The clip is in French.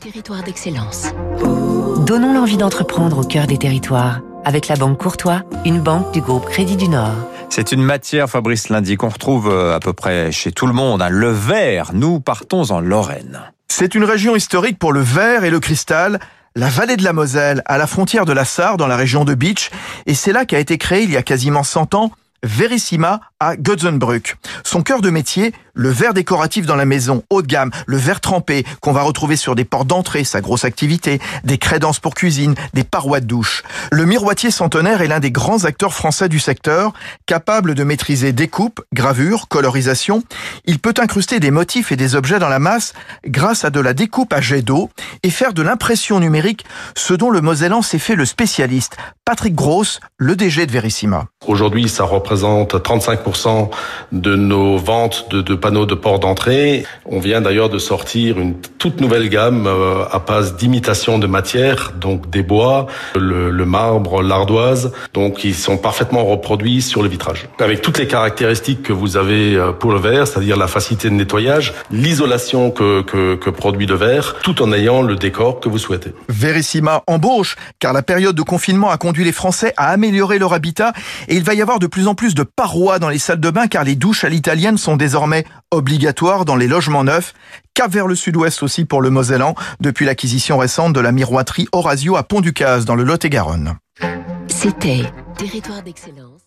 Territoire d'excellence. Donnons l'envie d'entreprendre au cœur des territoires avec la Banque Courtois, une banque du groupe Crédit du Nord. C'est une matière, Fabrice Lundi, qu'on retrouve euh, à peu près chez tout le monde. hein. Le verre, nous partons en Lorraine. C'est une région historique pour le verre et le cristal, la vallée de la Moselle, à la frontière de la Sarre, dans la région de Beach, et c'est là qu'a été créé il y a quasiment 100 ans Verissima à Götzenbrück. Son cœur de métier, le verre décoratif dans la maison, haut de gamme, le verre trempé qu'on va retrouver sur des portes d'entrée, sa grosse activité, des crédences pour cuisine, des parois de douche. Le miroitier centenaire est l'un des grands acteurs français du secteur, capable de maîtriser découpe, gravure, colorisation. Il peut incruster des motifs et des objets dans la masse grâce à de la découpe à jet d'eau et faire de l'impression numérique, ce dont le Mosellan s'est fait le spécialiste. Patrick Gross, le DG de Verissima. Aujourd'hui, ça 35% de nos ventes de, panneaux de port d'entrée. On vient d'ailleurs de sortir une toute nouvelle gamme euh, à base d'imitation de matière, donc des bois, le, marbre, l'ardoise, donc ils sont parfaitement reproduits sur le vitrage. Avec toutes les caractéristiques que vous avez euh, pour le verre, c'est-à-dire la facilité de nettoyage, l'isolation que produit le verre, tout en ayant le décor que vous souhaitez. Verissima embauche, car la période de confinement a conduit les Français à améliorer leur habitat et il va y avoir de plus en plus de parois dans les salles de bain car les douches à l'italienne sont désormais obligatoires dans les logements neufs. Cap vers le sud-ouest aussi pour le Mosellan depuis l'acquisition récente de la miroiterie Orasio à Pont-du-Caz dans le Lot-et-Garonne. C'était Territoire d'excellence.